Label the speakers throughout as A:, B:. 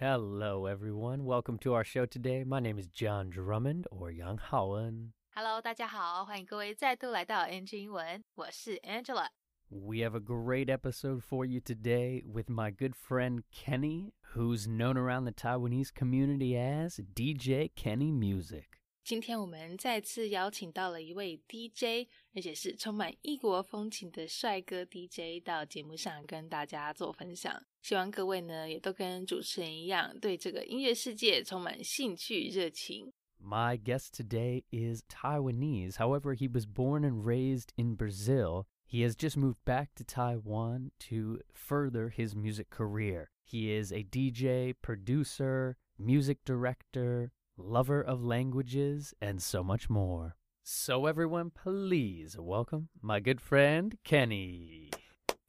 A: Hello, everyone. Welcome to our show today. My name is John Drummond, or Yang Haoen.
B: Hello，大家好，欢迎各位再度来到 NG 英文，我是 Angela。
A: We have a great episode for you today with my good friend Kenny, who's known around the Taiwanese community as DJ Kenny Music.
B: 今天我们再次邀请到了一位 DJ，而且是充满异国风情的帅哥 DJ 到节目上跟大家做分享。 希望各位呢也都跟主持人一样，对这个音乐世界充满兴趣热情。
A: My guest today is Taiwanese. However, he was born and raised in Brazil. He has just moved back to Taiwan to further his music career. He is a DJ, producer, music director, lover of languages, and so much more. So, everyone, please welcome my good friend Kenny.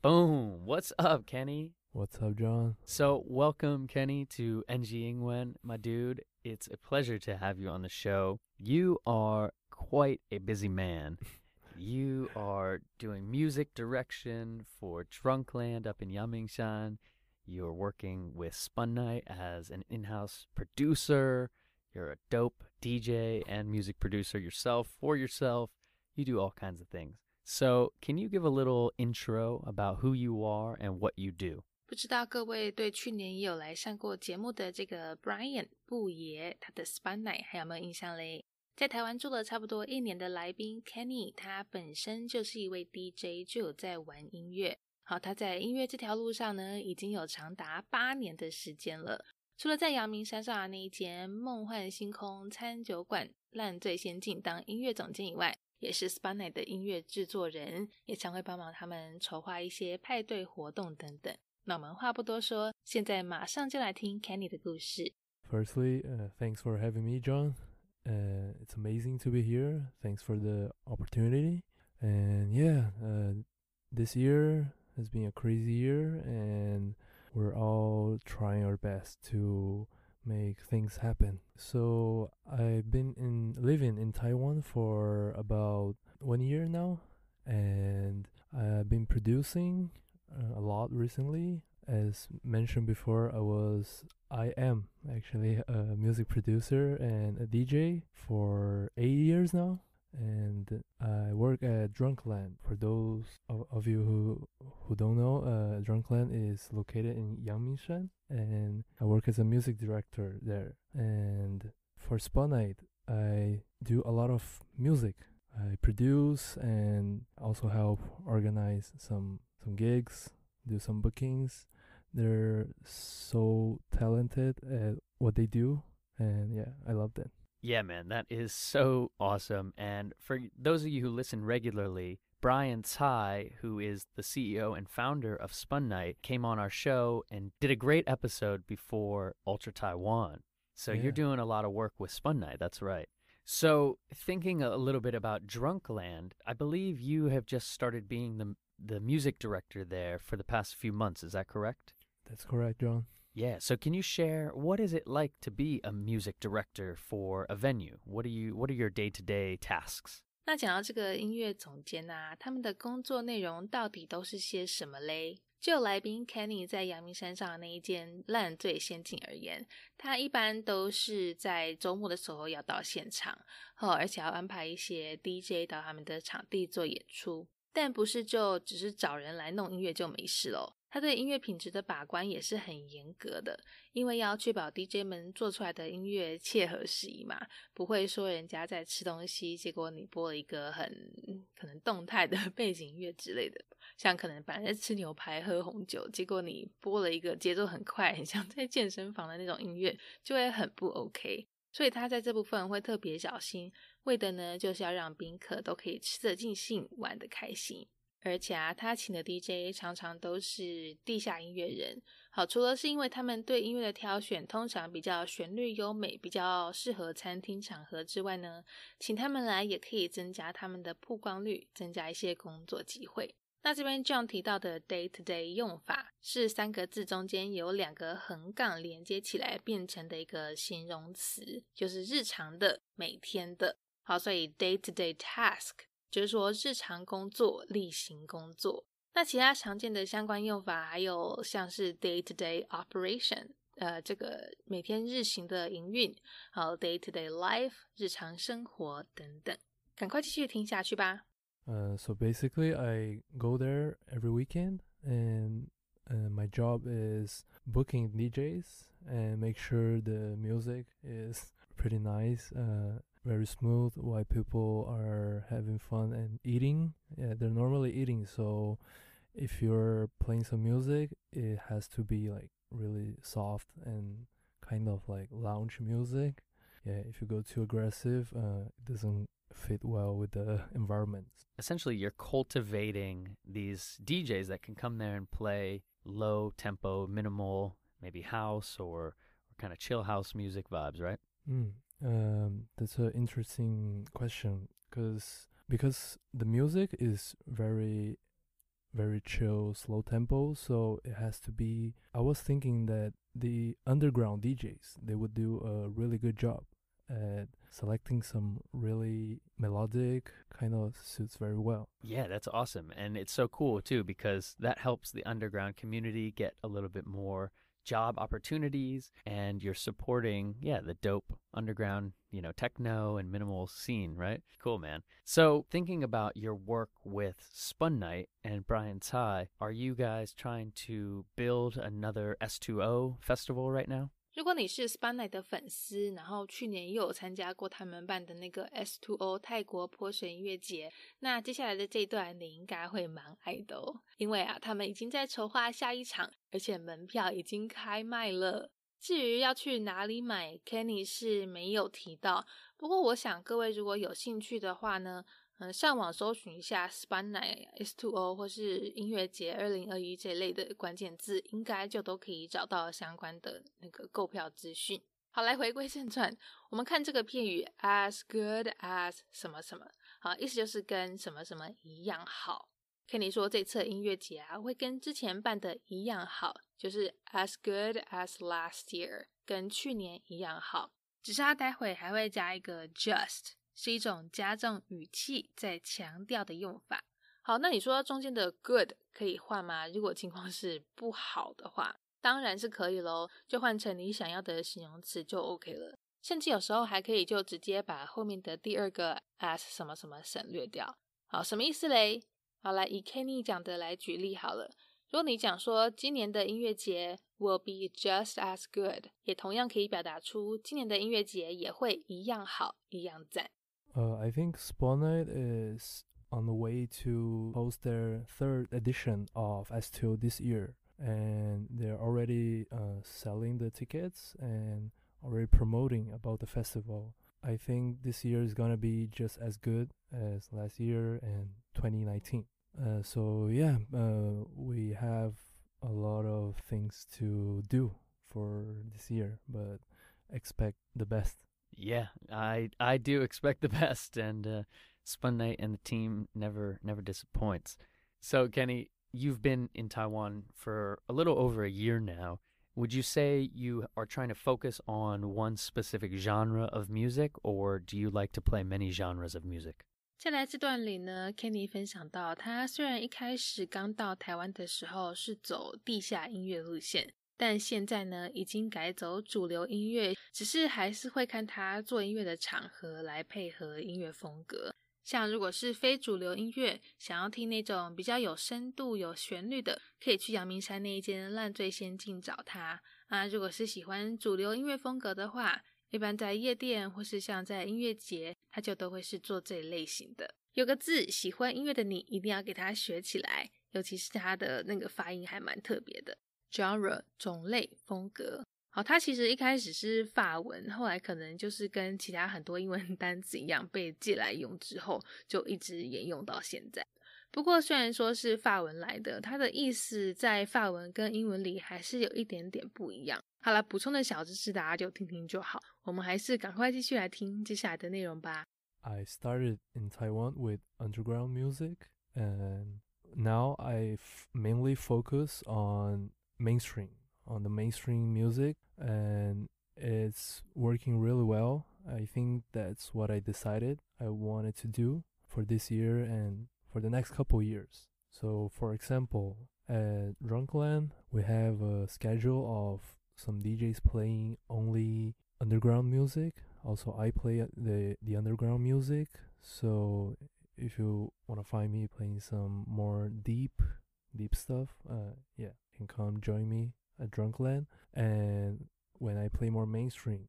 A: Boom. What's up, Kenny?
C: What's up, John?
A: So, welcome, Kenny, to NG Ingwen, my dude. It's a pleasure to have you on the show. You are quite a busy man. you are doing music direction for Drunkland up in Yangmingshan. You're working with Spun Night as an in house producer. You're a dope DJ and music producer yourself for yourself. You do all kinds of things. So, can you give a little intro about who you are and what you do?
B: 不知道各位对去年也有来上过节目的这个 Brian 布爷，他的 Spun Night 还有没有印象嘞？在台湾住了差不多一年的来宾 Kenny，他本身就是一位 DJ，就有在玩音乐。好，他在音乐这条路上呢，已经有长达八年的时间了。除了在阳明山上的那一间梦幻星空餐酒馆烂醉仙境当音乐总监以外，也是 Spun Night 的音乐制作人，也常会帮忙他们筹划一些派对活动等等。那我们话不多说，现在马上就来听 Kenny 的故事。
C: Firstly, uh, thanks for having me, John. Uh, it's amazing to be here. Thanks for the opportunity. And yeah, uh, this year has been a crazy year, and we're all trying our best to make things happen. So I've been in living in Taiwan for about one year now, and I've been producing uh, a lot recently. As mentioned before, I was I am actually a music producer and a DJ for eight years now, and I work at Drunkland. For those of, of you who who don't know, uh, Drunkland is located in Yangmingshan, and I work as a music director there. And for Spun Night, I do a lot of music. I produce and also help organize some some gigs, do some bookings. They're so talented at what they do, and yeah, I love that.
A: Yeah, man, that is so awesome. And for those of you who listen regularly, Brian Tsai, who is the CEO and founder of Spun Night, came on our show and did a great episode before Ultra Taiwan. So
C: Yeah.
A: you're doing a lot of work with Spun Night. That's right. So thinking a little bit about Drunkland, I believe you have just started being the the music director there for the past few months. Is that correct?
C: That's correct, John.
A: Yeah. So can you share what is it like to be a music director for a venue? What are you what are your day-to-day tasks?
B: 那讲到这个音乐总监啊，他们的工作内容到底都是些什么嘞？就来宾 Kenny 在阳明山上的那一间烂醉仙境而言，他一般都是在周末的时候要到现场，哦，而且要安排一些 DJ 到他们的场地做演出， 但不是就只是找人来弄音乐就没事喽。他对音乐品质的把关也是很严格的，因为要确保 DJ 们做出来的音乐切合时宜嘛，不会说人家在吃东西，结果你播了一个很可能动态的 背景音乐之类的，像可能本来在吃牛排喝红酒，结果你播了一个节奏很快，很像在健身房的那种音乐，就会很不 OK。所以他在这部分会特别小心，为的呢就是要让宾客都可以吃得尽兴，玩得开心。而且啊，他请的 DJ 常常都是地下音乐人。好，除了是因为他们对音乐的挑选通常比较旋律优美，比较适合餐厅场合之外呢，请他们来也可以增加他们的曝光率，增加一些工作机会。那这边 John 提到的 day to day 用法是三个字中间有两个横杠连接起来变成的一个形容词，就是日常的、每天的。好，所以 day to day task 就是说日常工作、例行工作。那其他常见的相关用法还有像是 day to day operation， 呃这个每天日行的营运，好 day to day life 日常生活等等。赶快继续听下去吧。
C: Uh, so basically, I go there every weekend, and uh, my job is booking DJs and make sure the music is pretty nice, uh, very smooth, while people are having fun and eating. Yeah, they're normally eating, so if you're playing some music, it has to be like really soft and kind of like lounge music. Yeah, if you go too aggressive, uh, it doesn't fit well with the environment.
A: Essentially, you're cultivating these DJs that can come there and play low tempo, minimal, maybe house or, or kind of chill house music vibes, right?
C: Mm, um, that's an interesting question because because the music is very very chill, slow tempo, so it has to be. I was thinking that the underground DJs they would do a really good job at selecting some really melodic kind of suits very well.
A: Yeah, that's awesome. And it's so cool too because that helps the underground community get a little bit more job opportunities and you're supporting yeah the dope underground you know techno and minimal scene right? Cool man. So thinking about your work with spun night and brian tsai are you guys trying to build another s2o festival right now
B: 如果你是 Spanai 的粉丝，然后去年又有参加过他们办的那个 S2O 泰国泼水音乐节，那接下来的这一段你应该会蛮爱的哦，因为啊，他们已经在筹划下一场，而且门票已经开卖了。至于要去哪里买，Kenny 是没有提到，不过我想各位如果有兴趣的话呢。嗯，上网搜寻一下 Span Night S2O 或是音乐节二零二一这类的关键字，应该就都可以找到相关的那个购票资讯。好，来回归正传，我们看这个片语 as good as 什么什么，好，意思就是跟什么什么一样好。Kenny 说这次音乐节啊，会跟之前办的一样好，就是 as good as last year，跟去年一样好，只是它待会还会加一个 just。是一种加重语气在强调的用法。好，那你说中间的 good 可以换吗？如果情况是不好的话，当然是可以喽，就换成你想要的形容词就 OK 了。甚至有时候还可以就直接把后面的第二个 as 什么什么省略掉。好，什么意思嘞？好，来以 Kenny 讲的来举例好了。如果你讲说今年的音乐节 will be just as good，也同样可以表达出今年的音乐节也会一样好，一样赞。
C: Uh, I think Spun Night is on the way to host their third edition of S2O this year, and they're already uh, selling the tickets and already promoting about the festival. I think this year is gonna be just as good as last year and 2019. Uh, so yeah, uh, we have a lot of things to do for this year, but expect the best.
A: Yeah, I I do expect the best, and uh, Spun Night and the team never never disappoints. So Kenny, you've been in Taiwan for a little over a year now. Would you say you are trying to focus on one specific genre of music, or do you like to play many genres of music?
B: 在来这段里呢，Kenny 分享到，他虽然一开始刚到台湾的时候是走地下音乐路线，但现在呢，已经改走主流音乐，只是还是会看他做音乐的场合来配合音乐风格。像如果是非主流音乐，想要听那种比较有深度、有旋律的，可以去阳明山那一间烂醉仙境找他。啊，如果是喜欢主流音乐风格的话，一般在夜店或是像在音乐节，他就都会是做这一类型的。有个字，喜欢音乐的你一定要给他学起来，尤其是他的那个发音还蛮特别的。Genre 种类风格，好，它其实一开始是法文，后来可能就是跟其他很多英文 单词一样被借来用之后，就一直沿用到现在。不过虽然说是法文来的，它的意思在法文跟英文里还是有一点点不一样。好了，补充的小知识大家就听听就好。我们还是赶快继续来听接下来的内容吧。
C: I started in Taiwan with underground music, and now I mainly focus on mainstream on the mainstream music and it's working really well. I think that's what I decided I wanted to do for this year and for the next couple years. So, for example, at Drunkland, we have a schedule of some DJs playing only underground music. Also, I play the the underground music. So if you want to find me playing some more deep deep stuff, uh, yeah, can come join me at Drunkland. And when I play more mainstream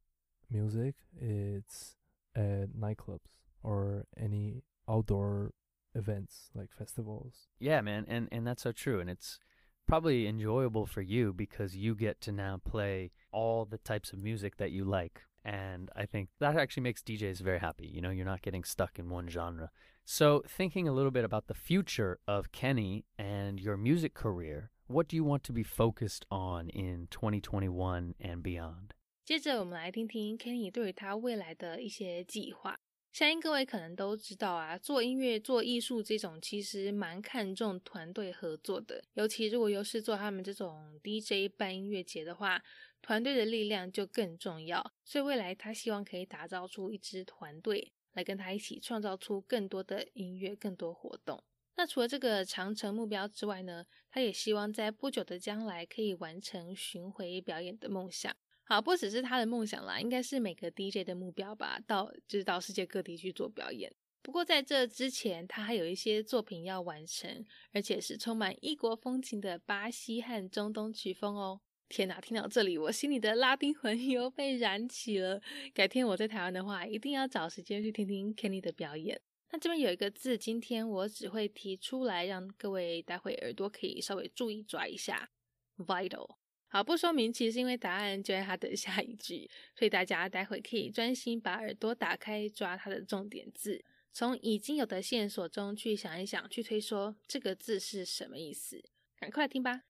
C: music, it's at nightclubs or any outdoor events like festivals.
A: Yeah, man, and and that's so true, and it's probably enjoyable for you because you get to now play all the types of music that you like. And I think that actually makes DJs very happy. You know, you're not getting stuck in one genre. So, thinking a little bit about the future of Kenny and your music career, what do you want to be focused on in 2021 and beyond?
B: 接着，我们来听听 Kenny 对于他未来的一些计划。相信各位可能都知道啊，做音乐、做艺术这种其实蛮看重团队合作的。尤其如果又是做他们这种 DJ 办音乐节的话，团队的力量就更重要。所以未来他希望可以打造出一支团队，来跟他一起创造出更多的音乐、更多活动。那除了这个长程目标之外呢，他也希望在不久的将来可以完成巡回表演的梦想。好，不只是他的梦想啦，应该是每个 DJ 的目标吧，到就是到世界各地去做表演。不过在这之前，他还有一些作品要完成，而且是充满异国风情的巴西和中东曲风哦。天哪，听到这里，我心里的拉丁魂 又被燃起了。改天我在台湾的话，一定要找时间去听听 Kenny 的表演。那这边有一个字，今天我只会提出来，让各位待会耳朵可以稍微注意抓一下，vital。好，不说明，其实因为答案就在它的 下一句，所以大家待会可以专心把耳朵打开，抓它的重点字，从已经有的线索中去想一想，去推说这个字是什么意思。赶快听吧。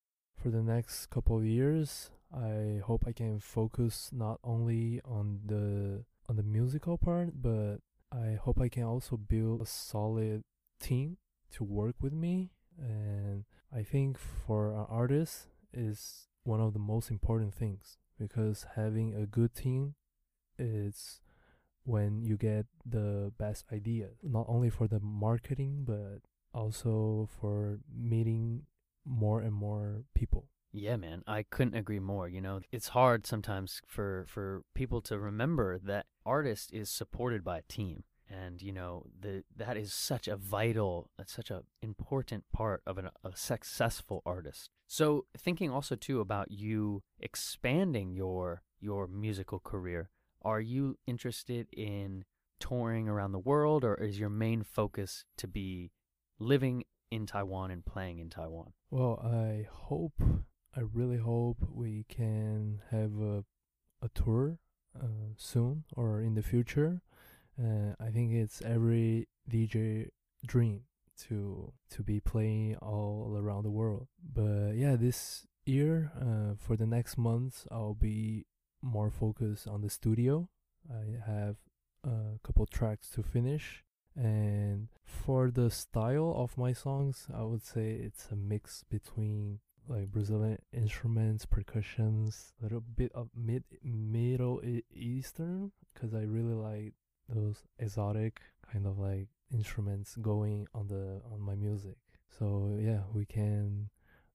C: For the next couple of years, I hope I can focus not only on the on the musical part, but I hope I can also build a solid team to work with me. And I think for an artist is one of the most important things because having a good team is when you get the best idea not only for the marketing but also for meeting more and more people
A: yeah man i couldn't agree more you know? It's hard sometimes for for people to remember that artist is supported by a team and you know the that is such a vital such a important part of an, a successful artist. So thinking also too about you expanding your your musical career are you interested in touring around the world or is your main focus to be living in Taiwan and playing in Taiwan?
C: Well i hope i really hope we can have a a tour uh, soon or in the future uh, I think it's every DJ dream to to be playing all around the world. But yeah, this year uh, for the next months, I'll be more focused on the studio. I have a couple tracks to finish. And for the style of my songs, I would say it's a mix between like Brazilian instruments, percussions, a little bit of mid Middle Eastern, because I really like those exotic kind of like instruments going on the on my music. So yeah, we can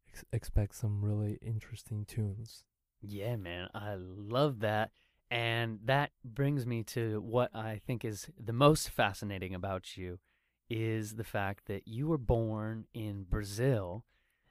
C: ex- expect some really interesting tunes.
A: Yeah, man, I love that. And that brings me to what I think is the most fascinating about you is the fact that you were born in Brazil.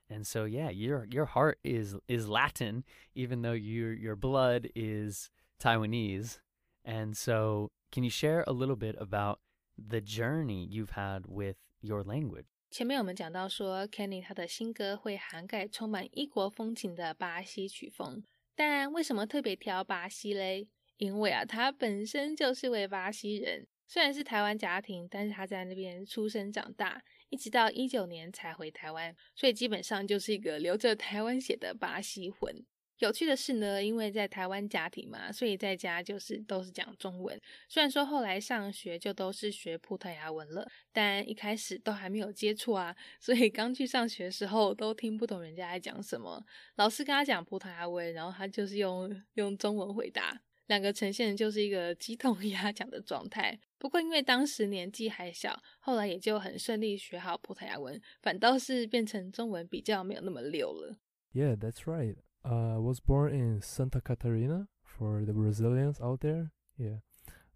A: And so yeah, your your heart is is Latin even though your your blood is Taiwanese. And so can you share a little bit about the journey you've had with your language?
B: 前面我们讲到说，Kenny 他的新歌会涵盖充满异国风情的巴西曲风，但为什么特别挑巴西嘞？因为啊，他本身就是位巴西人，虽然是台湾家庭，但是他在那边出生长大， 一直到一九年才回台湾，所以基本上就是一个流着台湾血的巴西魂。有趣的是呢，因为在台湾家庭嘛，所以在家就是都是讲中文。虽然说后来上学就都是学葡萄牙文了，但一开始都还没有接触啊，所以刚去上学的时候都听不懂人家在讲什么。老师跟他讲葡萄牙文，然后他就是用用中文回答，两个呈现的就是一个鸡同鸭讲的状态。不过因为当时年纪还小，后来也就很顺利学好葡萄牙文，反倒是变成中文比较没有那么溜了。
C: Yeah, that's right. uh, I was born in Santa Catarina for the Brazilians out there. Yeah,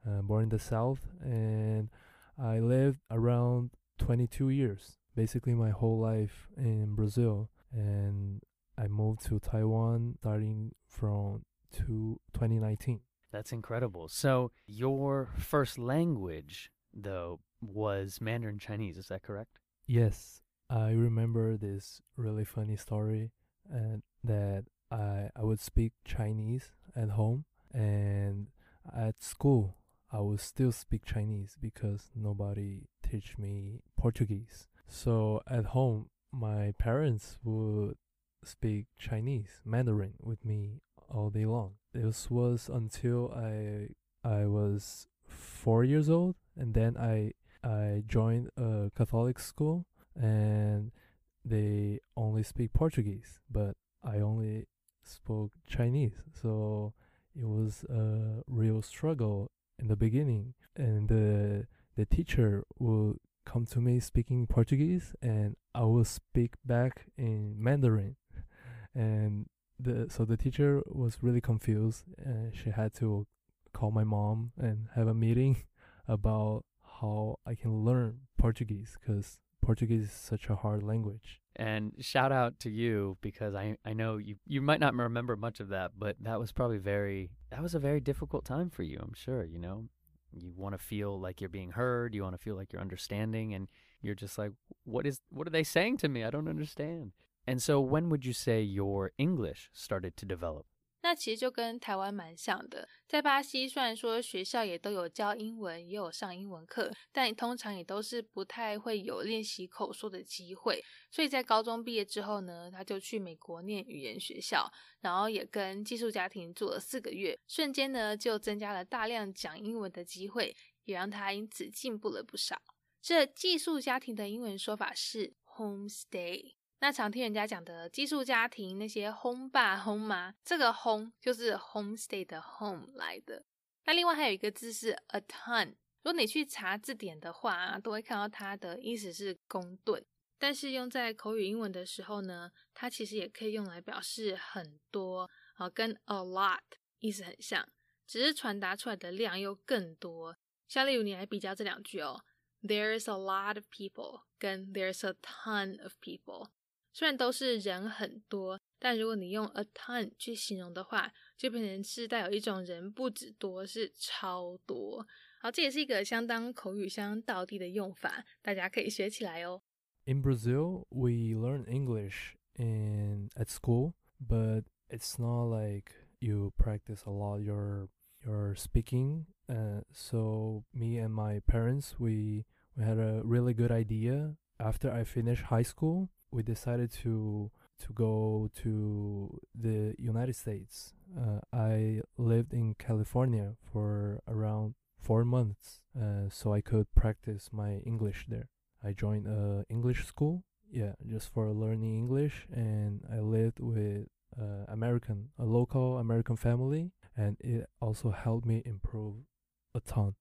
C: uh, born in the south, and I lived around 22 years, basically my whole life in Brazil, and I moved to Taiwan starting from to 2019.
A: That's incredible. So, your first language, though, was Mandarin Chinese. Is that correct?
C: Yes, I remember this really funny story and that I I would speak Chinese at home and at school I would still speak Chinese because nobody teach me Portuguese. So at home my parents would speak Chinese, Mandarin with me all day long. This was until I I was 4 years old and then I I joined a Catholic school and they only speak Portuguese, but I only spoke Chinese. So it was a real struggle in the beginning. And the the teacher will come to me speaking Portuguese and I will speak back in Mandarin. And the so the teacher was really confused and she had to call my mom and have a meeting about how I can learn Portuguese because Portuguese is such a hard language.
A: And shout out to you because I, I know you, you might not remember much of that, but that was probably very that was a very difficult time for you, I'm sure, you know. You want to feel like you're being heard, you want to feel like you're understanding and you're just like what is what are they saying to me? I don't understand. And so when would you say your English started to develop?
B: 那其实就跟台湾蛮像的，在巴西虽然说学校也都有教英文，也有上英文课，但通常也都是不太会有练习口说的机会。所以在高中毕业之后呢，他就去美国念语言学校，然后也跟寄宿家庭住了四个月，瞬间呢就增加了大量讲英文的机会，也让他因此进步了不少。这寄宿家庭的英文说法是 homestay。那常听人家讲的寄宿家庭，那些轰爸 home 妈，这个轰就是 homestay 的 home 来的。那另外还有一个字是 a ton，如果你去查字典的话，都会看到它的意思是公吨。但是用在口语英文的时候呢，它其实也可以用来表示很多啊，跟 a lot 意思很像，只是传达出来的量又更多。像例如你来比较这两句哦：There is a lot of people，跟 There is a ton of people。虽然都是人很多，但如果你用 a ton 去形容的话，就变成是带有一种人不止多，是超多。好，这也是一个相当口语相当地的用法，大家可以学起来哦。
C: In Brazil, we learn English in at school, but it's not like you practice a lot your your speaking. Uh, so me and my parents, we we had a really good idea after I finished high school we decided to to go to the United States. Uh, I lived in California for around four months, uh, so I could practice my English there. I joined a English school, yeah, just for learning English, and I lived with uh, American, a local American family, and it also helped me improve a ton.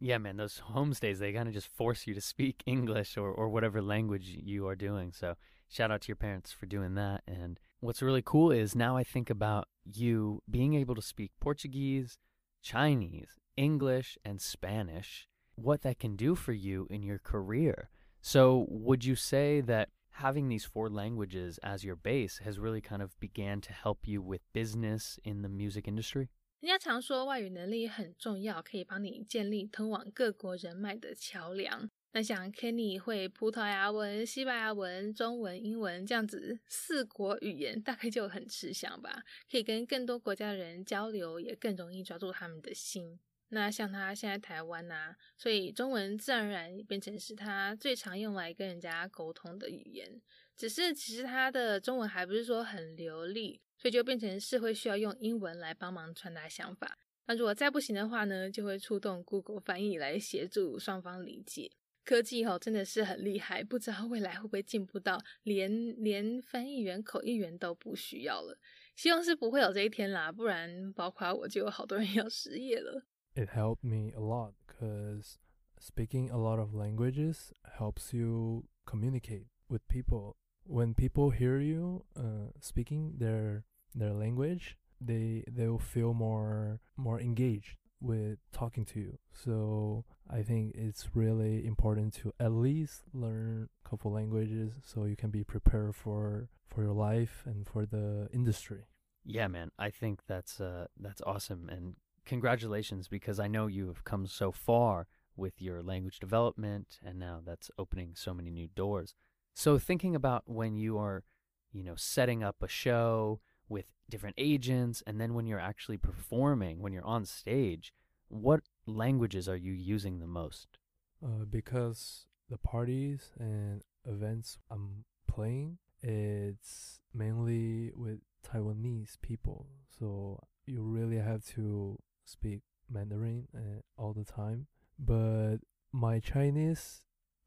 A: Yeah, man, those homestays, they kind of just force you to speak English or, or whatever language you are doing. So shout out to your parents for doing that. And what's really cool is now I think about you being able to speak Portuguese, Chinese, English, and Spanish, what that can do for you in your career. So, would you say that having these four languages as your base has really kind of began to help you with business in the music industry?
B: 人家常说外语能力很重要，可以帮你建立通往各国人脉的桥梁。 那像 Kenny 会葡萄牙文、西班牙文、中文、英文这样子四国语言，大概就很吃香吧。可以跟更多国家的人交流，也更容易抓住他们的心。那像他现在台湾呐，所以中文自然而然变成是他最常用来跟人家沟通的语言。只是其实他的中文还不是说很流利，所以就变成是会需要用英文来帮忙传达想法。那如果再不行的话呢，就会触动 Google 翻译来协助双方理解。科技哦真的是很厉害，不知道未来会不会进步到连连翻译员、口译员都不需要了。希望是不会有这一天啦，不然包括我就有好多人要失业了。
C: It helped me a lot because speaking a lot of languages helps you communicate with people. When people hear you uh, speaking their their language, they they'll feel more more engaged with talking to you. So I think it's really important to at least learn a couple languages so you can be prepared for for your life and for the industry.
A: Yeah, man. I think that's uh that's awesome and congratulations because I know you have come so far with your language development and now that's opening so many new doors. So thinking about when you are, you know, setting up a show with different agents and then when you're actually performing, when you're on stage, what languages are you using the most?
C: Uh, because the parties and events I'm playing, it's mainly with Taiwanese people. So you really have to speak Mandarin uh, all the time. But my Chinese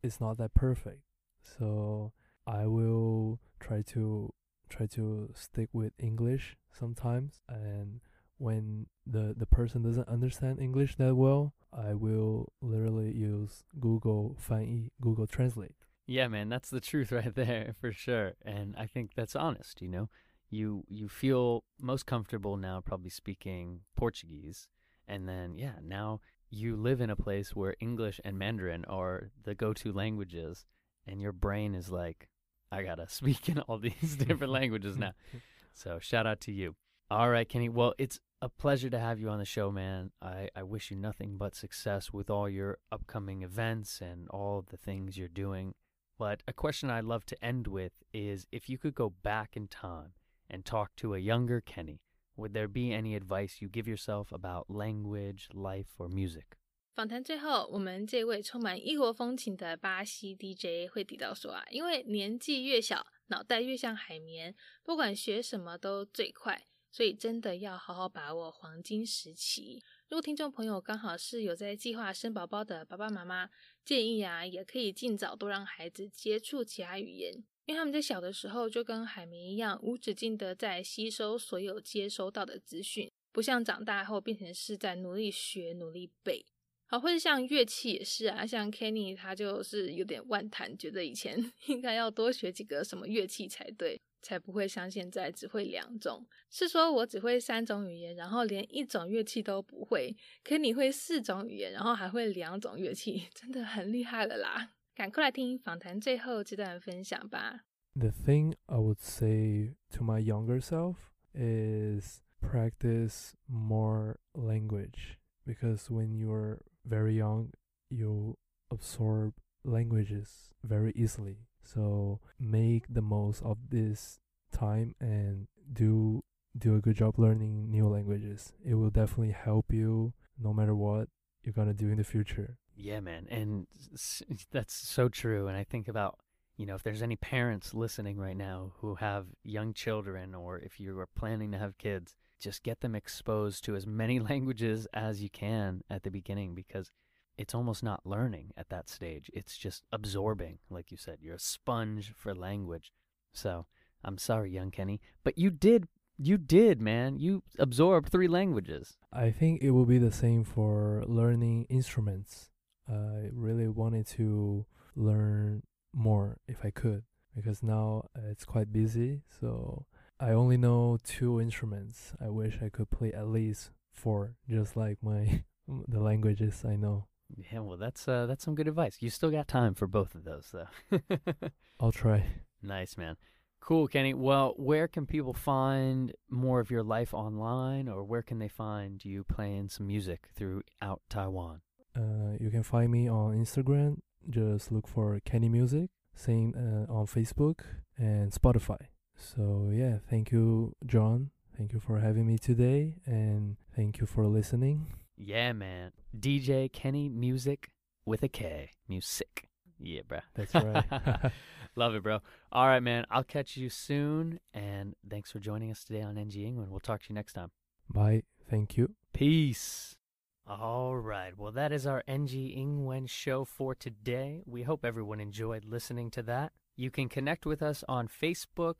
C: is not that perfect. So I will try to try to stick with English sometimes and when the the person doesn't understand English that well, I will literally use Google 翻译, Google Translate.
A: Yeah, man, that's the truth right there for sure. And I think that's honest, you know. You you feel most comfortable now probably speaking Portuguese and then yeah, now you live in a place where English and Mandarin are the go-to languages and your brain is like I got to speak in all these different languages now. So, shout out to you. All right, Kenny. Well, it's a pleasure to have you on the show, man. I, I wish you nothing but success with all your upcoming events and all the things you're doing. But a question I'd love to end with is if you could go back in time and talk to a younger Kenny, would there be any advice you give yourself about language, life, or music?
B: 访谈最后，我们这位充满异国风情的巴西 DJ 会提到说啊，因为年纪越小，脑袋越像海绵，不管学什么都最快。所以真的要好好把握黄金时期。如果听众朋友刚好是有在计划生宝宝的爸爸妈妈，建议啊，也可以尽早多让孩子接触其他语言，因为他们在小的时候就跟海绵一样，无止境的在吸收所有接收到的资讯，不像长大后变成是在努力学、努力背。好，或者像乐器也是啊，像 Kenny 他就是有点万谈，觉得以前 应该要多学几个什么乐器才对。才不会像现在只会两种。是说我只会三种语言，然后连一种乐器都不会。可你会四种语言，然后还会两种乐器，真的很厉害了啦！赶快来听访谈最后这段分享吧。
C: The thing I would say to my younger self is practice more language because when you're very young, you absorb languages very easily. So make the most of this time and do do a good job learning new languages. It will definitely help you no matter what you're going to do in the future.
A: Yeah, man. And that's so true. And I think about, you know, if there's any parents listening right now who have young children or if you are planning to have kids, just get them exposed to as many languages as you can at the beginning because it's almost not learning at that stage. It's just absorbing, like you said. You're a sponge for language. So I'm sorry, young Kenny, but you did, you did, man. You absorbed three languages.
C: I think it will be the same for learning instruments. I really wanted to learn more if I could because now uh, it's quite busy. So I only know two instruments. I wish I could play at least four, just like my the languages I know.
A: Yeah, well, that's uh, that's some good advice. You still got time for both of those, though.
C: I'll try.
A: Nice, man. Cool, Kenny. Well, where can people find more of your life online, or where can they find you playing some music throughout Taiwan?
C: Uh, you can find me on Instagram. Just look for Kenny Music. Same uh, on Facebook and Spotify. So yeah, thank you, John. Thank you for having me today, and thank you for listening.
A: Yeah, man. DJ Kenny Music with a K. Music. Yeah, bro.
C: That's right.
A: Love it, bro. All right, man. I'll catch you soon. And thanks for joining us today on NG England. We'll talk to you next time.
C: Bye. Thank you.
A: Peace. All right. Well, that is our NG Ingwen show for today. We hope everyone enjoyed listening to that. You can connect with us on Facebook,